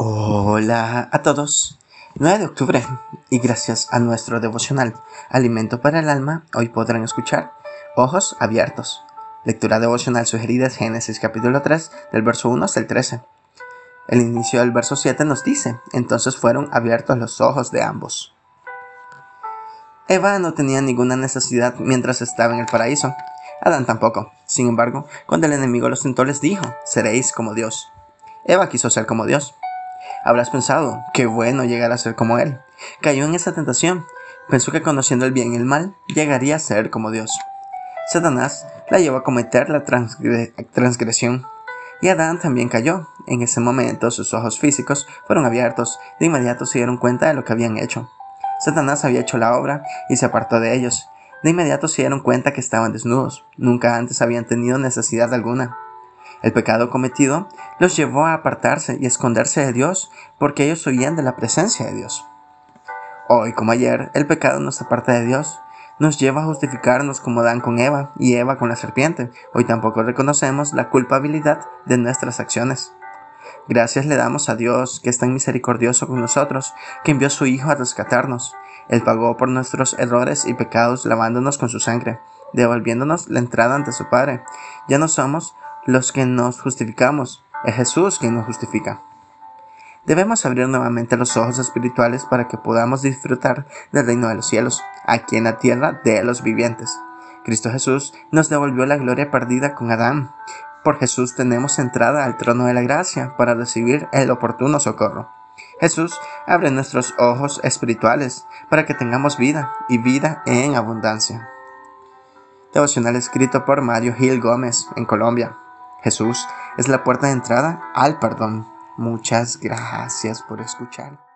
Hola a todos. 9 de octubre y gracias a nuestro devocional Alimento para el Alma, hoy podrán escuchar Ojos Abiertos. Lectura devocional sugerida es Génesis capítulo 3 del verso 1 hasta el 13. El inicio del verso 7 nos dice, entonces fueron abiertos los ojos de ambos. Eva no tenía ninguna necesidad mientras estaba en el paraíso. Adán tampoco. Sin embargo, cuando el enemigo los tentó les dijo, seréis como Dios. Eva quiso ser como Dios Habrás pensado, qué bueno llegar a ser como Él. Cayó en esa tentación. Pensó que conociendo el bien y el mal, llegaría a ser como Dios. Satanás la llevó a cometer la transgresión. Y Adán también cayó. En ese momento sus ojos físicos fueron abiertos. De inmediato se dieron cuenta de lo que habían hecho. Satanás había hecho la obra y se apartó de ellos. De inmediato se dieron cuenta que estaban desnudos. Nunca antes habían tenido necesidad alguna. El pecado cometido los llevó a apartarse y esconderse de Dios porque ellos huían de la presencia de Dios. Hoy como ayer, el pecado nos aparta de Dios, nos lleva a justificarnos como Dan con Eva y Eva con la serpiente. Hoy tampoco reconocemos la culpabilidad de nuestras acciones. Gracias le damos a Dios, que es tan misericordioso con nosotros, que envió a su Hijo a rescatarnos. Él pagó por nuestros errores y pecados lavándonos con su sangre, devolviéndonos la entrada ante su Padre. Ya no somos los que nos justificamos, es Jesús quien nos justifica. Debemos abrir nuevamente los ojos espirituales para que podamos disfrutar del reino de los cielos, aquí en la tierra de los vivientes. Cristo Jesús nos devolvió la gloria perdida con Adán. Por Jesús tenemos entrada al trono de la gracia para recibir el oportuno socorro. Jesús abre nuestros ojos espirituales para que tengamos vida y vida en abundancia. Devocional escrito por Mario Gil Gómez en Colombia. Jesús es la puerta de entrada al perdón. Muchas gracias por escuchar.